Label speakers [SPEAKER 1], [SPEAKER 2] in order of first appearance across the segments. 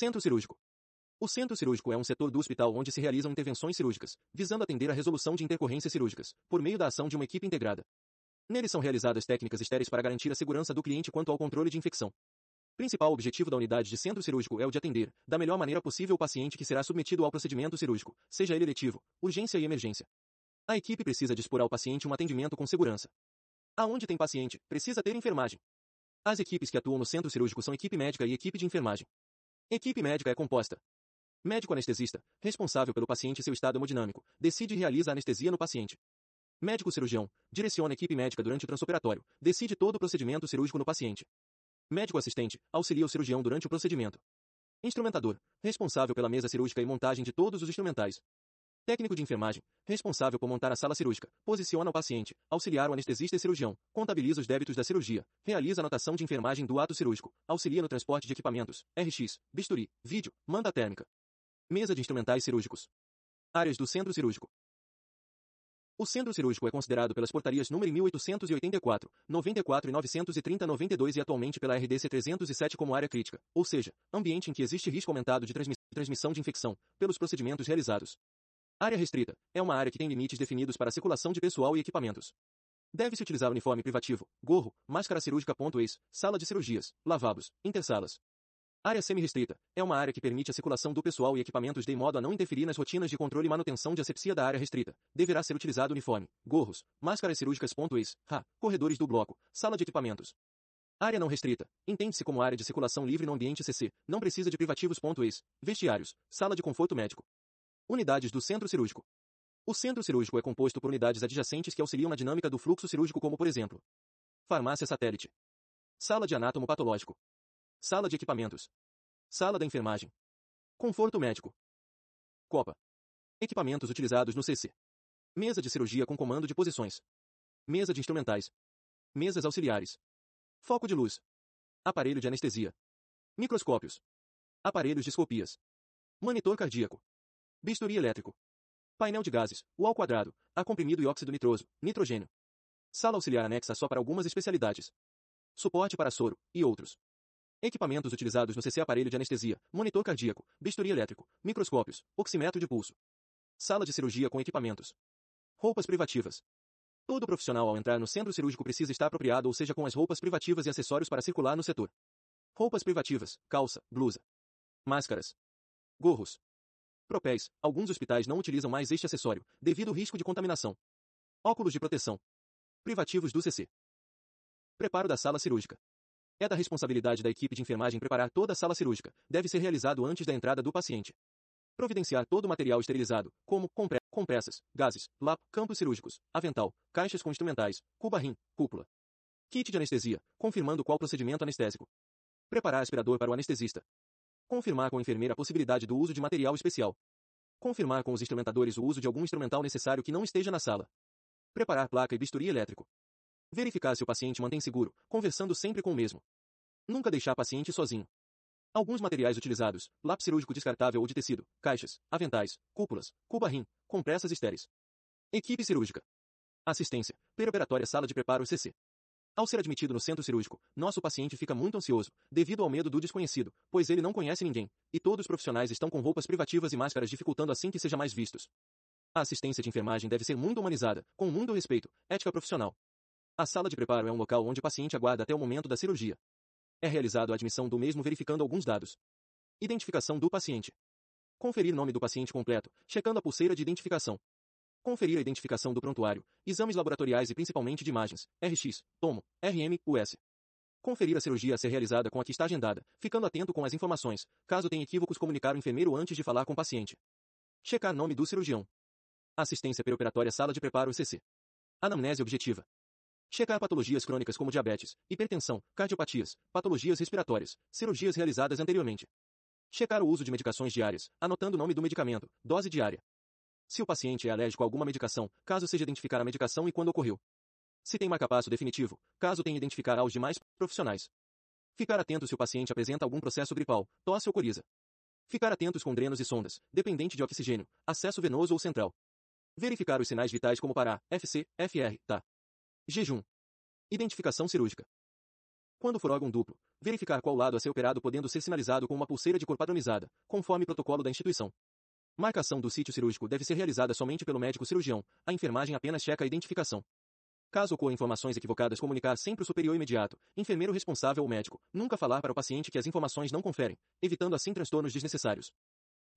[SPEAKER 1] Centro cirúrgico. O centro cirúrgico é um setor do hospital onde se realizam intervenções cirúrgicas, visando atender a resolução de intercorrências cirúrgicas, por meio da ação de uma equipe integrada. Nele são realizadas técnicas estéreis para garantir a segurança do cliente quanto ao controle de infecção. Principal objetivo da unidade de centro cirúrgico é o de atender, da melhor maneira possível o paciente que será submetido ao procedimento cirúrgico, seja ele eletivo, urgência e emergência. A equipe precisa dispor ao paciente um atendimento com segurança. Aonde tem paciente, precisa ter enfermagem. As equipes que atuam no centro cirúrgico são equipe médica e equipe de enfermagem. Equipe médica é composta. Médico anestesista, responsável pelo paciente e seu estado hemodinâmico, decide e realiza a anestesia no paciente. Médico cirurgião, direciona a equipe médica durante o transoperatório, decide todo o procedimento cirúrgico no paciente. Médico assistente, auxilia o cirurgião durante o procedimento. Instrumentador, responsável pela mesa cirúrgica e montagem de todos os instrumentais. Técnico de enfermagem, responsável por montar a sala cirúrgica, posiciona o paciente, auxiliar o anestesista e cirurgião, contabiliza os débitos da cirurgia, realiza anotação de enfermagem do ato cirúrgico, auxilia no transporte de equipamentos, RX, bisturi, vídeo, manda térmica. Mesa de instrumentais cirúrgicos. Áreas do centro cirúrgico. O centro cirúrgico é considerado pelas portarias número 1884, 94 e 930 92 e atualmente pela RDC 307 como área crítica, ou seja, ambiente em que existe risco aumentado de transmissão de infecção, pelos procedimentos realizados. Área restrita é uma área que tem limites definidos para a circulação de pessoal e equipamentos. Deve-se utilizar uniforme privativo, gorro, máscara cirúrgica. Ex, sala de cirurgias, lavabos, intersalas, Área semi-restrita é uma área que permite a circulação do pessoal e equipamentos de modo a não interferir nas rotinas de controle e manutenção de asepsia da área restrita. Deverá ser utilizado uniforme, gorros, máscaras cirúrgicas. Ex, ha, corredores do bloco, sala de equipamentos. Área não restrita. Entende-se como área de circulação livre no ambiente CC. Não precisa de privativos. Ex, vestiários, sala de conforto médico. Unidades do centro cirúrgico. O centro cirúrgico é composto por unidades adjacentes que auxiliam na dinâmica do fluxo cirúrgico como por exemplo. Farmácia satélite. Sala de anátomo patológico. Sala de equipamentos. Sala da enfermagem. Conforto médico. Copa. Equipamentos utilizados no CC. Mesa de cirurgia com comando de posições. Mesa de instrumentais. Mesas auxiliares. Foco de luz. Aparelho de anestesia. Microscópios. Aparelhos de escopias. Monitor cardíaco. Bisturi elétrico. Painel de gases, o ao quadrado, a comprimido e óxido nitroso, nitrogênio. Sala auxiliar anexa só para algumas especialidades. Suporte para soro, e outros. Equipamentos utilizados no CC aparelho de anestesia, monitor cardíaco, bisturi elétrico, microscópios, oxímetro de pulso. Sala de cirurgia com equipamentos. Roupas privativas. Todo profissional ao entrar no centro cirúrgico precisa estar apropriado ou seja com as roupas privativas e acessórios para circular no setor. Roupas privativas, calça, blusa. Máscaras. Gorros. Propéis. Alguns hospitais não utilizam mais este acessório, devido ao risco de contaminação. Óculos de proteção. Privativos do CC. Preparo da sala cirúrgica. É da responsabilidade da equipe de enfermagem preparar toda a sala cirúrgica. Deve ser realizado antes da entrada do paciente. Providenciar todo o material esterilizado, como compressas, gases, lap, campos cirúrgicos, avental, caixas com instrumentais, cuba-rim, cúpula. Kit de anestesia, confirmando qual procedimento anestésico. Preparar aspirador para o anestesista. Confirmar com a enfermeira a possibilidade do uso de material especial. Confirmar com os instrumentadores o uso de algum instrumental necessário que não esteja na sala. Preparar placa e bisturi elétrico. Verificar se o paciente mantém seguro, conversando sempre com o mesmo. Nunca deixar paciente sozinho. Alguns materiais utilizados, lápis cirúrgico descartável ou de tecido, caixas, aventais, cúpulas, cuba-rim, compressas estéreis. Equipe cirúrgica. Assistência, perioperatória sala de preparo CC. Ao ser admitido no centro cirúrgico, nosso paciente fica muito ansioso, devido ao medo do desconhecido, pois ele não conhece ninguém, e todos os profissionais estão com roupas privativas e máscaras dificultando assim que seja mais vistos. A assistência de enfermagem deve ser muito humanizada, com muito respeito, ética profissional, a sala de preparo é um local onde o paciente aguarda até o momento da cirurgia. É realizado a admissão do mesmo verificando alguns dados. Identificação do paciente. Conferir nome do paciente completo, checando a pulseira de identificação. Conferir a identificação do prontuário, exames laboratoriais e principalmente de imagens, RX, tomo, RM, US. Conferir a cirurgia a ser realizada com a que está agendada, ficando atento com as informações, caso tenha equívocos comunicar o enfermeiro antes de falar com o paciente. Checar nome do cirurgião. Assistência perioperatória sala de preparo CC. Anamnese objetiva. Checar patologias crônicas como diabetes, hipertensão, cardiopatias, patologias respiratórias, cirurgias realizadas anteriormente. Checar o uso de medicações diárias, anotando o nome do medicamento, dose diária. Se o paciente é alérgico a alguma medicação, caso seja identificar a medicação e quando ocorreu. Se tem marcapasso definitivo, caso tenha identificar aos demais profissionais. Ficar atento se o paciente apresenta algum processo gripal, tosse ou coriza. Ficar atentos com drenos e sondas, dependente de oxigênio, acesso venoso ou central. Verificar os sinais vitais como para FC, FR, TA. Jejum. Identificação cirúrgica. Quando for órgão duplo, verificar qual lado a ser operado podendo ser sinalizado com uma pulseira de cor padronizada, conforme protocolo da instituição. Marcação do sítio cirúrgico deve ser realizada somente pelo médico cirurgião, a enfermagem apenas checa a identificação. Caso ocorram informações equivocadas, comunicar sempre o superior imediato, enfermeiro responsável ou médico, nunca falar para o paciente que as informações não conferem, evitando assim transtornos desnecessários.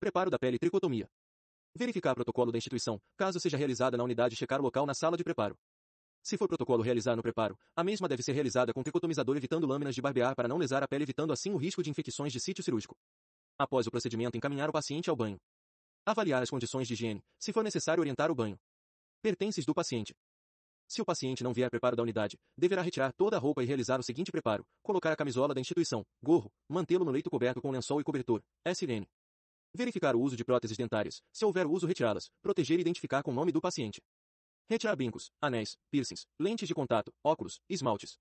[SPEAKER 1] Preparo da pele tricotomia. Verificar protocolo da instituição, caso seja realizada na unidade checar o local na sala de preparo. Se for protocolo realizar no preparo, a mesma deve ser realizada com tricotomizador evitando lâminas de barbear para não lesar a pele evitando assim o risco de infecções de sítio cirúrgico. Após o procedimento encaminhar o paciente ao banho. Avaliar as condições de higiene, se for necessário orientar o banho. Pertences do paciente. Se o paciente não vier preparo da unidade, deverá retirar toda a roupa e realizar o seguinte preparo: colocar a camisola da instituição, gorro, mantê-lo no leito coberto com lençol e cobertor, SLN. Verificar o uso de próteses dentárias, se houver uso retirá-las, proteger e identificar com o nome do paciente. Retirar brincos, anéis, piercings, lentes de contato, óculos, esmaltes.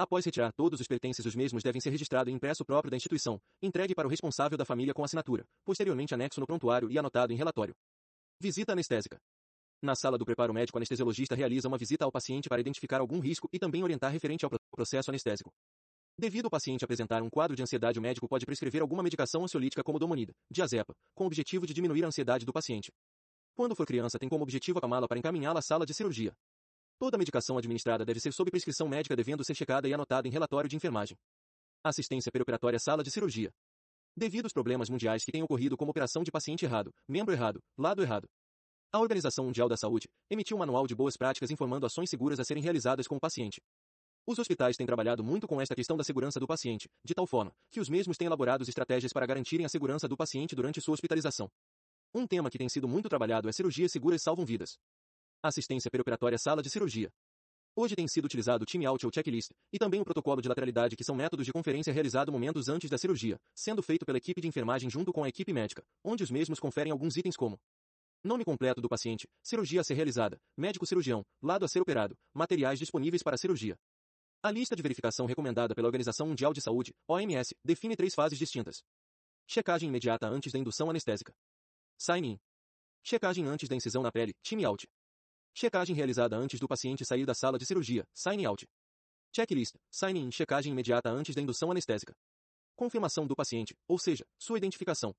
[SPEAKER 1] Após retirar todos os pertences, os mesmos devem ser registrados em impresso próprio da instituição, entregue para o responsável da família com assinatura, posteriormente anexo no prontuário e anotado em relatório. Visita anestésica. Na sala do preparo médico, o anestesiologista realiza uma visita ao paciente para identificar algum risco e também orientar referente ao processo anestésico. Devido ao paciente apresentar um quadro de ansiedade, o médico pode prescrever alguma medicação ansiolítica como domonida, diazepa, com o objetivo de diminuir a ansiedade do paciente. Quando for criança, tem como objetivo acamá-la para encaminhá-la à sala de cirurgia. Toda medicação administrada deve ser sob prescrição médica devendo ser checada e anotada em relatório de enfermagem. Assistência perioperatória sala de cirurgia. Devido aos problemas mundiais que têm ocorrido como operação de paciente errado, membro errado, lado errado. A Organização Mundial da Saúde emitiu um manual de boas práticas informando ações seguras a serem realizadas com o paciente. Os hospitais têm trabalhado muito com esta questão da segurança do paciente, de tal forma que os mesmos têm elaborado estratégias para garantirem a segurança do paciente durante sua hospitalização. Um tema que tem sido muito trabalhado é cirurgias seguras salvam vidas. Assistência perioperatória sala de cirurgia. Hoje tem sido utilizado o time out ou checklist, e também o protocolo de lateralidade que são métodos de conferência realizado momentos antes da cirurgia, sendo feito pela equipe de enfermagem junto com a equipe médica, onde os mesmos conferem alguns itens como Nome completo do paciente, cirurgia a ser realizada, médico cirurgião, lado a ser operado, materiais disponíveis para a cirurgia. A lista de verificação recomendada pela Organização Mundial de Saúde, OMS, define três fases distintas. Checagem imediata antes da indução anestésica. Sign-in. Checagem antes da incisão na pele, time out. Checagem realizada antes do paciente sair da sala de cirurgia, sign out. Checklist, sign in, checagem imediata antes da indução anestésica. Confirmação do paciente, ou seja, sua identificação.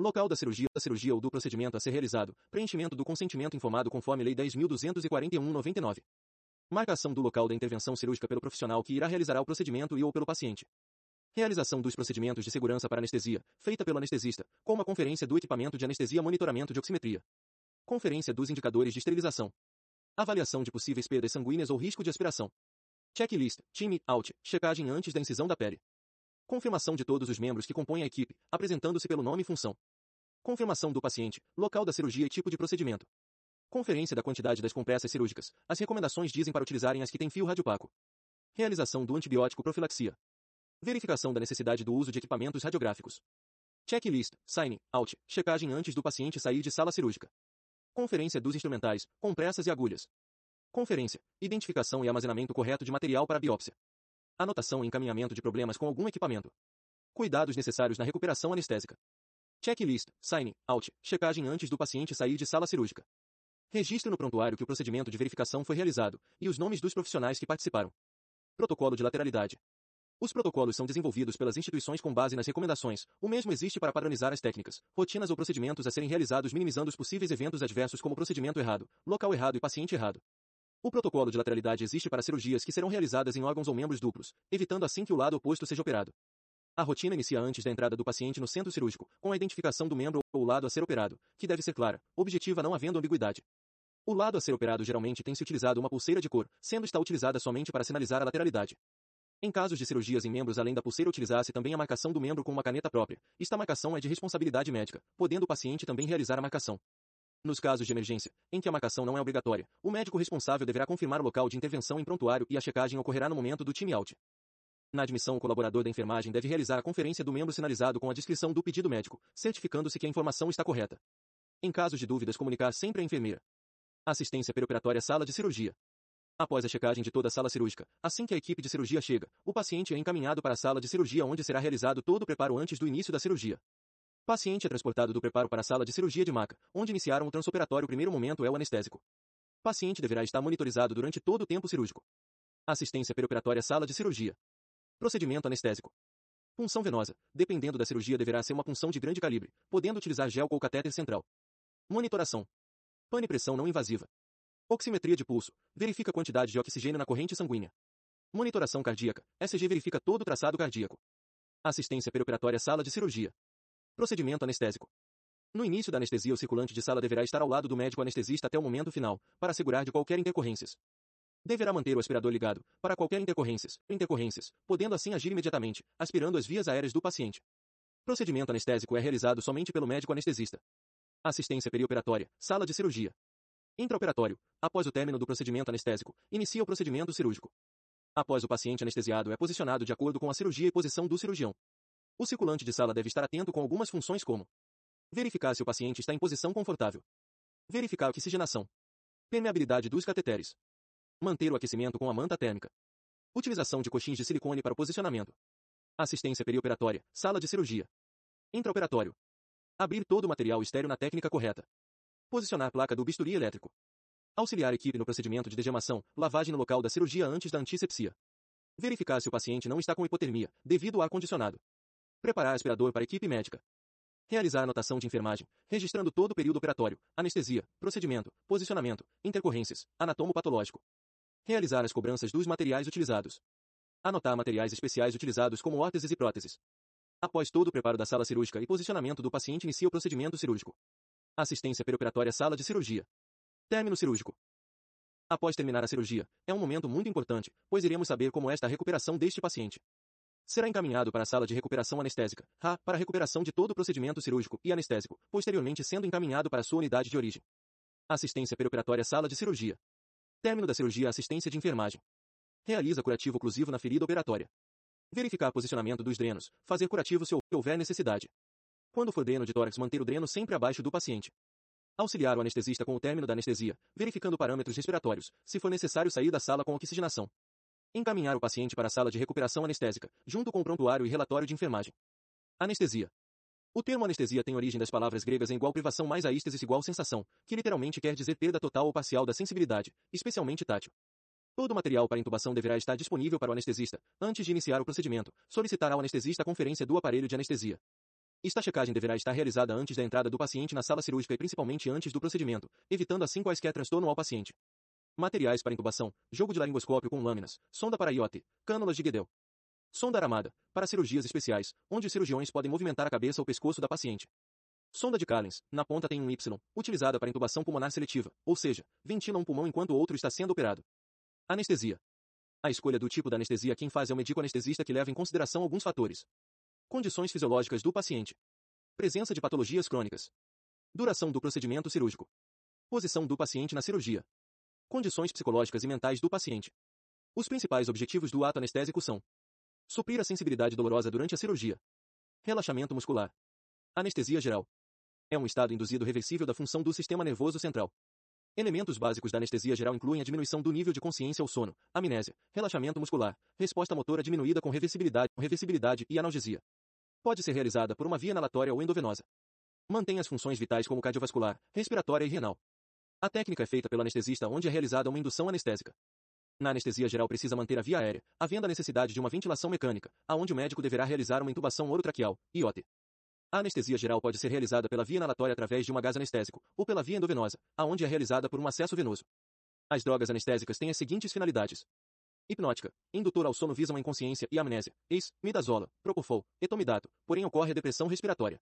[SPEAKER 1] Local da cirurgia, da cirurgia ou do procedimento a ser realizado, preenchimento do consentimento informado conforme Lei 10.241-99. Marcação do local da intervenção cirúrgica pelo profissional que irá realizar o procedimento e ou pelo paciente. Realização dos procedimentos de segurança para anestesia, feita pelo anestesista, com uma conferência do equipamento de anestesia monitoramento de oximetria. Conferência dos indicadores de esterilização. Avaliação de possíveis perdas sanguíneas ou risco de aspiração. Checklist, time, out, checagem antes da incisão da pele. Confirmação de todos os membros que compõem a equipe, apresentando-se pelo nome e função. Confirmação do paciente, local da cirurgia e tipo de procedimento. Conferência da quantidade das compressas cirúrgicas. As recomendações dizem para utilizarem as que têm fio radiopaco. Realização do antibiótico profilaxia. Verificação da necessidade do uso de equipamentos radiográficos. Checklist, sign, out, checagem antes do paciente sair de sala cirúrgica. Conferência dos instrumentais, compressas e agulhas. Conferência, identificação e armazenamento correto de material para biópsia. Anotação e encaminhamento de problemas com algum equipamento. Cuidados necessários na recuperação anestésica. Checklist, sign, out, checagem antes do paciente sair de sala cirúrgica. Registre no prontuário que o procedimento de verificação foi realizado e os nomes dos profissionais que participaram. Protocolo de lateralidade. Os protocolos são desenvolvidos pelas instituições com base nas recomendações. O mesmo existe para padronizar as técnicas, rotinas ou procedimentos a serem realizados minimizando os possíveis eventos adversos como procedimento errado, local errado e paciente errado. O protocolo de lateralidade existe para cirurgias que serão realizadas em órgãos ou membros duplos, evitando assim que o lado oposto seja operado. A rotina inicia antes da entrada do paciente no centro cirúrgico, com a identificação do membro ou lado a ser operado, que deve ser clara, objetiva não havendo ambiguidade. O lado a ser operado geralmente tem se utilizado uma pulseira de cor, sendo está utilizada somente para sinalizar a lateralidade. Em casos de cirurgias em membros além da pulseira utilizar-se também a marcação do membro com uma caneta própria. Esta marcação é de responsabilidade médica, podendo o paciente também realizar a marcação. Nos casos de emergência, em que a marcação não é obrigatória, o médico responsável deverá confirmar o local de intervenção em prontuário e a checagem ocorrerá no momento do time out. Na admissão, o colaborador da enfermagem deve realizar a conferência do membro sinalizado com a descrição do pedido médico, certificando-se que a informação está correta. Em casos de dúvidas, comunicar sempre à enfermeira. Assistência perioperatória sala de cirurgia. Após a checagem de toda a sala cirúrgica, assim que a equipe de cirurgia chega, o paciente é encaminhado para a sala de cirurgia onde será realizado todo o preparo antes do início da cirurgia. Paciente é transportado do preparo para a sala de cirurgia de maca, onde iniciaram o transoperatório. O primeiro momento é o anestésico. Paciente deverá estar monitorizado durante todo o tempo cirúrgico. Assistência perioperatória sala de cirurgia. Procedimento anestésico. Punção venosa. Dependendo da cirurgia deverá ser uma punção de grande calibre, podendo utilizar gel ou catéter central. Monitoração. Pane-pressão não invasiva. Oximetria de pulso. Verifica a quantidade de oxigênio na corrente sanguínea. Monitoração cardíaca. SG verifica todo o traçado cardíaco. Assistência perioperatória sala de cirurgia. Procedimento anestésico. No início da anestesia, o circulante de sala deverá estar ao lado do médico anestesista até o momento final, para assegurar de qualquer intercorrências. Deverá manter o aspirador ligado, para qualquer intercorrências, intercorrências, podendo assim agir imediatamente, aspirando as vias aéreas do paciente. Procedimento anestésico é realizado somente pelo médico anestesista. Assistência perioperatória, sala de cirurgia. Intraoperatório. Após o término do procedimento anestésico, inicia o procedimento cirúrgico. Após o paciente anestesiado é posicionado de acordo com a cirurgia e posição do cirurgião. O circulante de sala deve estar atento com algumas funções como verificar se o paciente está em posição confortável, verificar a oxigenação, permeabilidade dos cateteres, manter o aquecimento com a manta térmica, utilização de coxins de silicone para o posicionamento, assistência perioperatória, sala de cirurgia, intraoperatório, abrir todo o material estéreo na técnica correta, posicionar placa do bisturi elétrico, auxiliar equipe no procedimento de degemação, lavagem no local da cirurgia antes da antisepsia, verificar se o paciente não está com hipotermia, devido ao ar-condicionado, preparar aspirador para equipe médica, realizar anotação de enfermagem, registrando todo o período operatório, anestesia, procedimento, posicionamento, intercorrências, anatomo patológico, realizar as cobranças dos materiais utilizados, anotar materiais especiais utilizados como órteses e próteses. Após todo o preparo da sala cirúrgica e posicionamento do paciente, inicia o procedimento cirúrgico. Assistência perioperatória sala de cirurgia. Término cirúrgico. Após terminar a cirurgia, é um momento muito importante, pois iremos saber como é esta recuperação deste paciente. Será encaminhado para a sala de recuperação anestésica, RA, para a recuperação de todo o procedimento cirúrgico e anestésico, posteriormente sendo encaminhado para a sua unidade de origem. Assistência perioperatória sala de cirurgia. Término da cirurgia assistência de enfermagem. Realiza curativo oclusivo na ferida operatória. Verificar posicionamento dos drenos, fazer curativo se houver necessidade. Quando for dreno de tórax manter o dreno sempre abaixo do paciente. Auxiliar o anestesista com o término da anestesia, verificando parâmetros respiratórios, se for necessário sair da sala com oxigenação. Encaminhar o paciente para a sala de recuperação anestésica, junto com o prontuário e relatório de enfermagem. Anestesia. O termo anestesia tem origem das palavras gregas em igual privação mais aístesis igual sensação, que literalmente quer dizer perda total ou parcial da sensibilidade, especialmente tátil. Todo o material para intubação deverá estar disponível para o anestesista, antes de iniciar o procedimento, solicitar ao anestesista a conferência do aparelho de anestesia. Esta checagem deverá estar realizada antes da entrada do paciente na sala cirúrgica e principalmente antes do procedimento, evitando assim quaisquer transtorno ao paciente. Materiais para intubação, jogo de laringoscópio com lâminas, sonda para iote, cânulas de Guedel. Sonda aramada, para cirurgias especiais, onde os cirurgiões podem movimentar a cabeça ou pescoço da paciente. Sonda de Carlins, na ponta tem um Y, utilizada para intubação pulmonar seletiva, ou seja, ventila um pulmão enquanto o outro está sendo operado. Anestesia. A escolha do tipo da anestesia quem faz é o médico anestesista que leva em consideração alguns fatores. Condições fisiológicas do paciente. Presença de patologias crônicas. Duração do procedimento cirúrgico. Posição do paciente na cirurgia. Condições psicológicas e mentais do paciente. Os principais objetivos do ato anestésico são suprir a sensibilidade dolorosa durante a cirurgia, relaxamento muscular, anestesia geral. É um estado induzido reversível da função do sistema nervoso central. Elementos básicos da anestesia geral incluem a diminuição do nível de consciência ao sono, amnésia, relaxamento muscular, resposta motora diminuída com reversibilidade, reversibilidade e analgesia. Pode ser realizada por uma via inalatória ou endovenosa. Mantém as funções vitais como cardiovascular, respiratória e renal. A técnica é feita pelo anestesista onde é realizada uma indução anestésica. Na anestesia geral precisa manter a via aérea, havendo a necessidade de uma ventilação mecânica, aonde o médico deverá realizar uma intubação orotraqueal, IOT. A anestesia geral pode ser realizada pela via inalatória através de um gás anestésico, ou pela via endovenosa, aonde é realizada por um acesso venoso. As drogas anestésicas têm as seguintes finalidades. Hipnótica, indutor ao sono visam a inconsciência e amnésia, ex, midazola, propofol, etomidato, porém ocorre a depressão respiratória.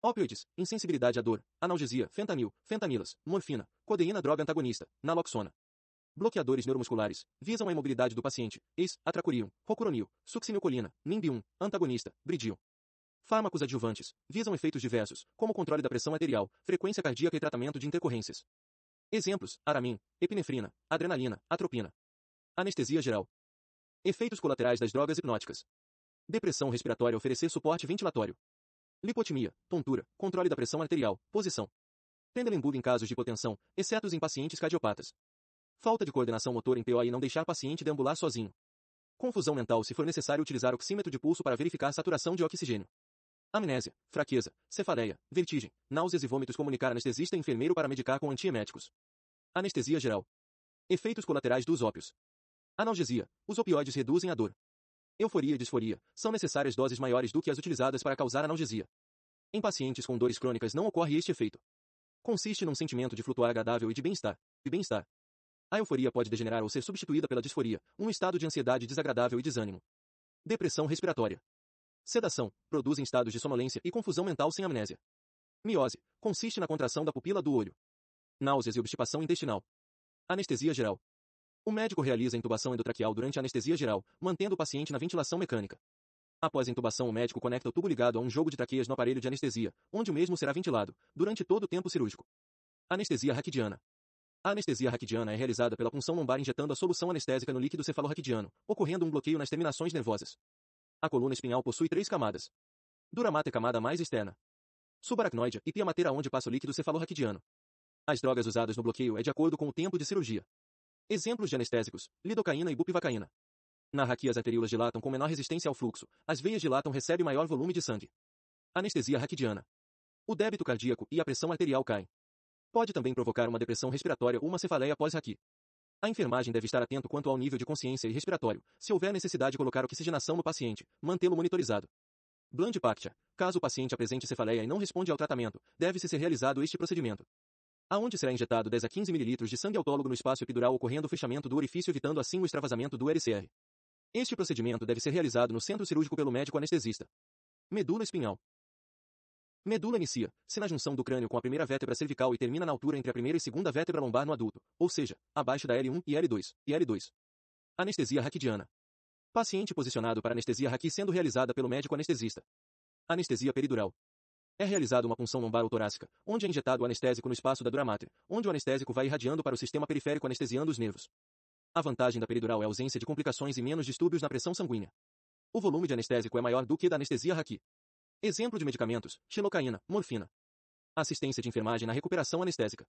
[SPEAKER 1] Opioides, insensibilidade à dor, analgesia, fentanil, fentanilas, morfina, codeína droga antagonista, naloxona. Bloqueadores neuromusculares, visam a imobilidade do paciente, ex, atracurium, rocuronil, succinilcolina, nimbium, antagonista, bridio. Fármacos adjuvantes, visam efeitos diversos, como controle da pressão arterial, frequência cardíaca e tratamento de intercorrências. Exemplos, aramin, epinefrina, adrenalina, atropina. Anestesia geral. Efeitos colaterais das drogas hipnóticas. Depressão respiratória oferecer suporte ventilatório. Lipotimia, tontura, controle da pressão arterial, posição. Pendelenburg em casos de hipotensão, exceto em pacientes cardiopatas. Falta de coordenação motor em PO e não deixar paciente deambular sozinho. Confusão mental se for necessário utilizar oxímetro de pulso para verificar saturação de oxigênio. Amnésia, fraqueza, cefaleia, vertigem, náuseas e vômitos comunicar anestesista e enfermeiro para medicar com antieméticos. Anestesia geral. Efeitos colaterais dos ópios. Analgesia. Os opioides reduzem a dor. Euforia e disforia são necessárias doses maiores do que as utilizadas para causar analgesia. Em pacientes com dores crônicas não ocorre este efeito. Consiste num sentimento de flutuar agradável e de bem-estar. E bem-estar. A euforia pode degenerar ou ser substituída pela disforia, um estado de ansiedade desagradável e desânimo. Depressão respiratória. Sedação, produzem estados de sonolência e confusão mental sem amnésia. Miose, consiste na contração da pupila do olho. Náuseas e obstipação intestinal. Anestesia geral. O médico realiza a intubação endotraqueal durante a anestesia geral, mantendo o paciente na ventilação mecânica. Após a intubação, o médico conecta o tubo ligado a um jogo de traqueias no aparelho de anestesia, onde o mesmo será ventilado, durante todo o tempo cirúrgico. Anestesia raquidiana. A anestesia raquidiana é realizada pela punção lombar injetando a solução anestésica no líquido cefalorraquidiano, ocorrendo um bloqueio nas terminações nervosas. A coluna espinhal possui três camadas. Duramata é camada mais externa. Subaracnoide e piamatera onde passa o líquido cefalorraquidiano. As drogas usadas no bloqueio é de acordo com o tempo de cirurgia. Exemplos de anestésicos, lidocaína e bupivacaína. Na raquia as arteríolas dilatam com menor resistência ao fluxo, as veias dilatam recebe maior volume de sangue. Anestesia raquidiana. O débito cardíaco e a pressão arterial caem. Pode também provocar uma depressão respiratória ou uma cefaleia pós-raqui. A enfermagem deve estar atento quanto ao nível de consciência e respiratório, se houver necessidade de colocar oxigenação no paciente, mantê-lo monitorizado. Blandipactia. Caso o paciente apresente cefaleia e não responde ao tratamento, deve-se ser realizado este procedimento. Aonde será injetado 10 a 15 ml de sangue autólogo no espaço epidural ocorrendo o fechamento do orifício evitando assim o extravasamento do RCR. Este procedimento deve ser realizado no centro cirúrgico pelo médico anestesista. Medula espinhal. Medula inicia, se na junção do crânio com a primeira vértebra cervical e termina na altura entre a primeira e segunda vértebra lombar no adulto, ou seja, abaixo da L1 e L2, e L2. Anestesia raquidiana. Paciente posicionado para anestesia raqui sendo realizada pelo médico anestesista. Anestesia peridural. É realizada uma punção lombar ou torácica, onde é injetado o anestésico no espaço da dura mater, onde o anestésico vai irradiando para o sistema periférico anestesiando os nervos. A vantagem da peridural é a ausência de complicações e menos distúrbios na pressão sanguínea. O volume de anestésico é maior do que da anestesia raqui. Exemplo de medicamentos: xilocaína, morfina. Assistência de enfermagem na recuperação anestésica.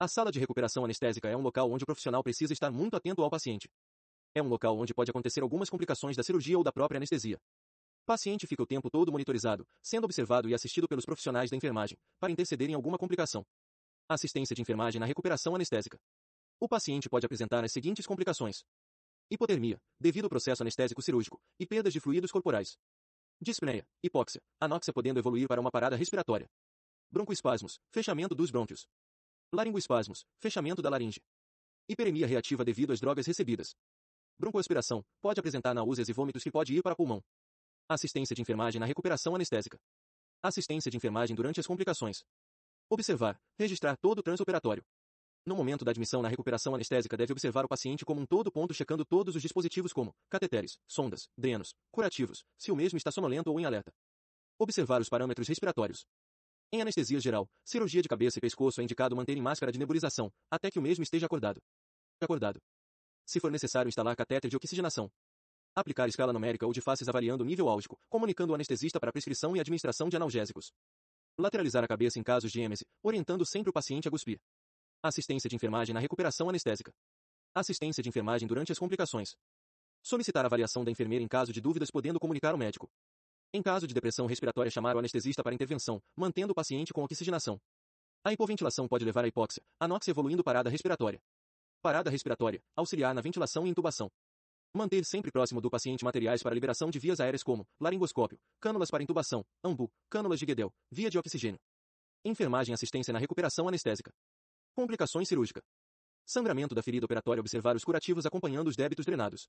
[SPEAKER 1] A sala de recuperação anestésica é um local onde o profissional precisa estar muito atento ao paciente. É um local onde pode acontecer algumas complicações da cirurgia ou da própria anestesia. Paciente fica o tempo todo monitorizado, sendo observado e assistido pelos profissionais da enfermagem, para interceder em alguma complicação. Assistência de enfermagem na recuperação anestésica. O paciente pode apresentar as seguintes complicações. Hipotermia, devido ao processo anestésico cirúrgico, e perdas de fluidos corporais. Dispneia, hipóxia, anóxia podendo evoluir para uma parada respiratória. Broncoespasmos, fechamento dos brônquios. Laringoespasmos, fechamento da laringe. Hiperemia reativa devido às drogas recebidas. Broncoaspiração, pode apresentar náuseas e vômitos que pode ir para pulmão. Assistência de enfermagem na recuperação anestésica. Assistência de enfermagem durante as complicações. Observar, registrar todo o transoperatório. No momento da admissão na recuperação anestésica deve observar o paciente como um todo ponto checando todos os dispositivos como cateteres, sondas, drenos, curativos, se o mesmo está sonolento ou em alerta. Observar os parâmetros respiratórios. Em anestesia geral, cirurgia de cabeça e pescoço é indicado manter em máscara de nebulização, até que o mesmo esteja acordado. Acordado. Se for necessário instalar catéter de oxigenação. Aplicar escala numérica ou de faces avaliando o nível álgico, comunicando o anestesista para prescrição e administração de analgésicos. Lateralizar a cabeça em casos de êmese, orientando sempre o paciente a cuspir. Assistência de enfermagem na recuperação anestésica. Assistência de enfermagem durante as complicações. Solicitar avaliação da enfermeira em caso de dúvidas podendo comunicar ao médico. Em caso de depressão respiratória chamar o anestesista para intervenção, mantendo o paciente com oxigenação. A hipoventilação pode levar à hipóxia, anóxia evoluindo parada respiratória. Parada respiratória, auxiliar na ventilação e intubação. Manter sempre próximo do paciente materiais para liberação de vias aéreas como laringoscópio, cânulas para intubação, ambu, cânulas de Guedel, via de oxigênio. Enfermagem assistência na recuperação anestésica. Complicações cirúrgica. Sangramento da ferida operatória observar os curativos acompanhando os débitos drenados.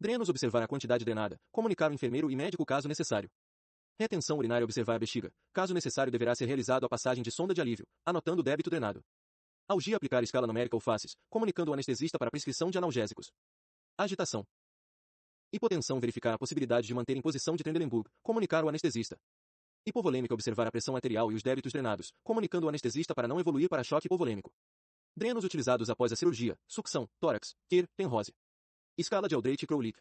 [SPEAKER 1] Drenos observar a quantidade drenada, comunicar ao enfermeiro e médico caso necessário. Retenção urinária observar a bexiga, caso necessário deverá ser realizado a passagem de sonda de alívio, anotando o débito drenado. Algia aplicar escala numérica ou faces, comunicando o anestesista para prescrição de analgésicos. Agitação. Hipotensão verificar a possibilidade de manter em posição de Trendelenburg, comunicar o anestesista. Hipovolêmica observar a pressão arterial e os débitos drenados, comunicando o anestesista para não evoluir para choque hipovolêmico. Drenos utilizados após a cirurgia, sucção, tórax, KIR, tenrose. Escala de Aldrich-Crowlick.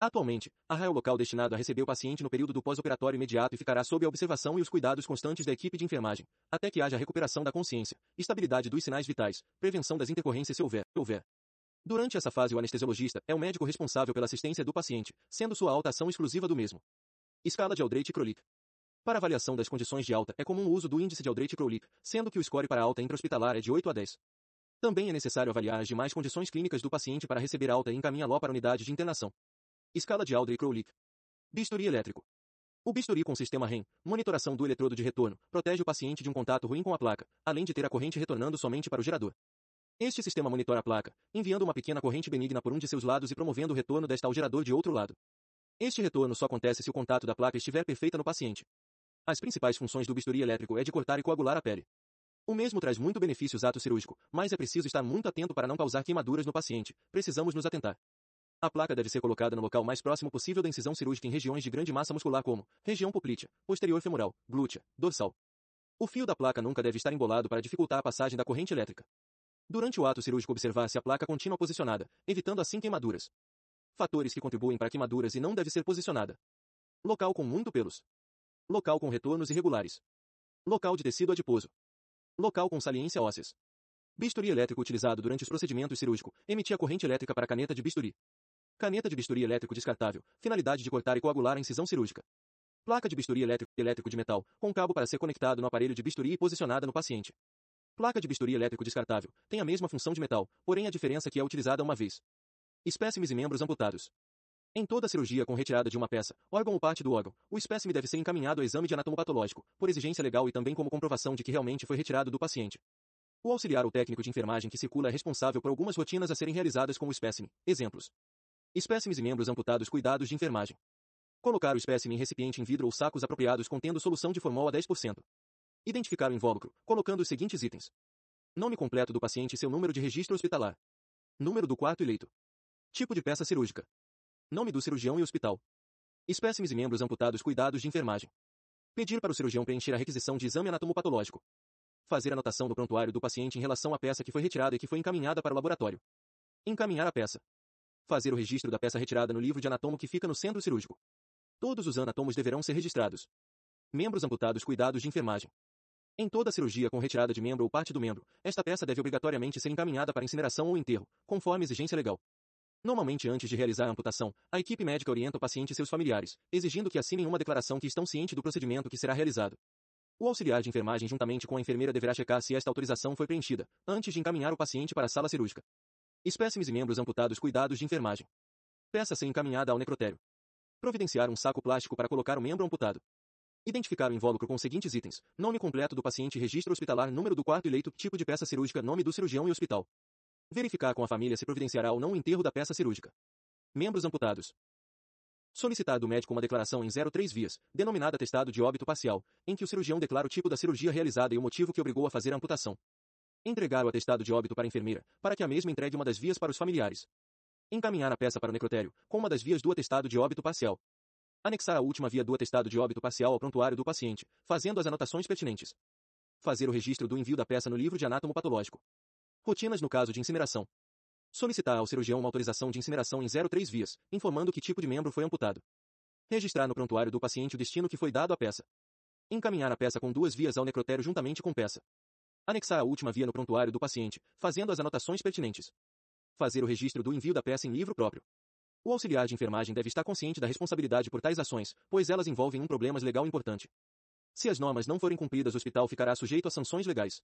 [SPEAKER 1] Atualmente, arraia o local destinado a receber o paciente no período do pós-operatório imediato e ficará sob a observação e os cuidados constantes da equipe de enfermagem, até que haja recuperação da consciência, estabilidade dos sinais vitais, prevenção das intercorrências se houver. houver. Durante essa fase o anestesiologista é o médico responsável pela assistência do paciente, sendo sua alta ação exclusiva do mesmo. Escala de Aldrich-Crowlick. Para avaliação das condições de alta, é comum o uso do índice de Aldrich-Crowlick, sendo que o score para alta intra-hospitalar é de 8 a 10. Também é necessário avaliar as demais condições clínicas do paciente para receber alta e encaminhá-lo para a unidade de internação. Escala de Aldrich-Crowlick. Bisturi elétrico. O bisturi com sistema REM, monitoração do eletrodo de retorno, protege o paciente de um contato ruim com a placa, além de ter a corrente retornando somente para o gerador. Este sistema monitora a placa, enviando uma pequena corrente benigna por um de seus lados e promovendo o retorno desta ao gerador de outro lado. Este retorno só acontece se o contato da placa estiver perfeita no paciente. As principais funções do bisturi elétrico é de cortar e coagular a pele. O mesmo traz muito benefícios ato cirúrgico, mas é preciso estar muito atento para não causar queimaduras no paciente. Precisamos nos atentar. A placa deve ser colocada no local mais próximo possível da incisão cirúrgica em regiões de grande massa muscular como região poplítea, posterior femoral, glútea, dorsal. O fio da placa nunca deve estar embolado para dificultar a passagem da corrente elétrica. Durante o ato cirúrgico observar se a placa contínua posicionada, evitando assim queimaduras. Fatores que contribuem para queimaduras e não deve ser posicionada. Local com muito pelos. Local com retornos irregulares. Local de tecido adiposo. Local com saliência ósseas. Bisturi elétrico utilizado durante os procedimentos cirúrgicos, emitia corrente elétrica para caneta de bisturi. Caneta de bisturi elétrico descartável, finalidade de cortar e coagular a incisão cirúrgica. Placa de bisturi elétrico, elétrico de metal, com cabo para ser conectado no aparelho de bisturi e posicionada no paciente. Placa de bisturi elétrico descartável. Tem a mesma função de metal, porém a diferença é que é utilizada uma vez. Espécimes e membros amputados. Em toda cirurgia com retirada de uma peça, órgão ou parte do órgão, o espécime deve ser encaminhado ao exame de anatomopatológico, por exigência legal e também como comprovação de que realmente foi retirado do paciente. O auxiliar ou técnico de enfermagem que circula é responsável por algumas rotinas a serem realizadas com o espécime. Exemplos. Espécimes e membros amputados cuidados de enfermagem. Colocar o espécime em recipiente em vidro ou sacos apropriados contendo solução de formol a 10%. Identificar o invólucro, colocando os seguintes itens. Nome completo do paciente e seu número de registro hospitalar. Número do quarto e leito. Tipo de peça cirúrgica. Nome do cirurgião e hospital. Espécimes e membros amputados cuidados de enfermagem. Pedir para o cirurgião preencher a requisição de exame anatomopatológico. Fazer anotação do prontuário do paciente em relação à peça que foi retirada e que foi encaminhada para o laboratório. Encaminhar a peça. Fazer o registro da peça retirada no livro de anatomo que fica no centro cirúrgico. Todos os anatomos deverão ser registrados. Membros amputados cuidados de enfermagem. Em toda cirurgia com retirada de membro ou parte do membro, esta peça deve obrigatoriamente ser encaminhada para incineração ou enterro, conforme exigência legal. Normalmente antes de realizar a amputação, a equipe médica orienta o paciente e seus familiares, exigindo que assinem uma declaração que estão cientes do procedimento que será realizado. O auxiliar de enfermagem juntamente com a enfermeira deverá checar se esta autorização foi preenchida, antes de encaminhar o paciente para a sala cirúrgica. Espécimes e membros amputados cuidados de enfermagem. Peça ser encaminhada ao necrotério. Providenciar um saco plástico para colocar o membro amputado. Identificar o invólucro com os seguintes itens. Nome completo do paciente registro hospitalar número do quarto e leito tipo de peça cirúrgica nome do cirurgião e hospital. Verificar com a família se providenciará ou não o enterro da peça cirúrgica. Membros amputados. Solicitar do médico uma declaração em 03 vias, denominada atestado de óbito parcial, em que o cirurgião declara o tipo da cirurgia realizada e o motivo que obrigou a fazer a amputação. Entregar o atestado de óbito para a enfermeira, para que a mesma entregue uma das vias para os familiares. Encaminhar a peça para o necrotério, com uma das vias do atestado de óbito parcial. Anexar a última via do atestado de óbito parcial ao prontuário do paciente, fazendo as anotações pertinentes. Fazer o registro do envio da peça no livro de anátomo patológico. Rotinas no caso de incineração. Solicitar ao cirurgião uma autorização de incineração em 03 vias, informando que tipo de membro foi amputado. Registrar no prontuário do paciente o destino que foi dado à peça. Encaminhar a peça com duas vias ao necrotério juntamente com peça. Anexar a última via no prontuário do paciente, fazendo as anotações pertinentes. Fazer o registro do envio da peça em livro próprio. O auxiliar de enfermagem deve estar consciente da responsabilidade por tais ações, pois elas envolvem um problema legal importante. Se as normas não forem cumpridas, o hospital ficará sujeito a sanções legais.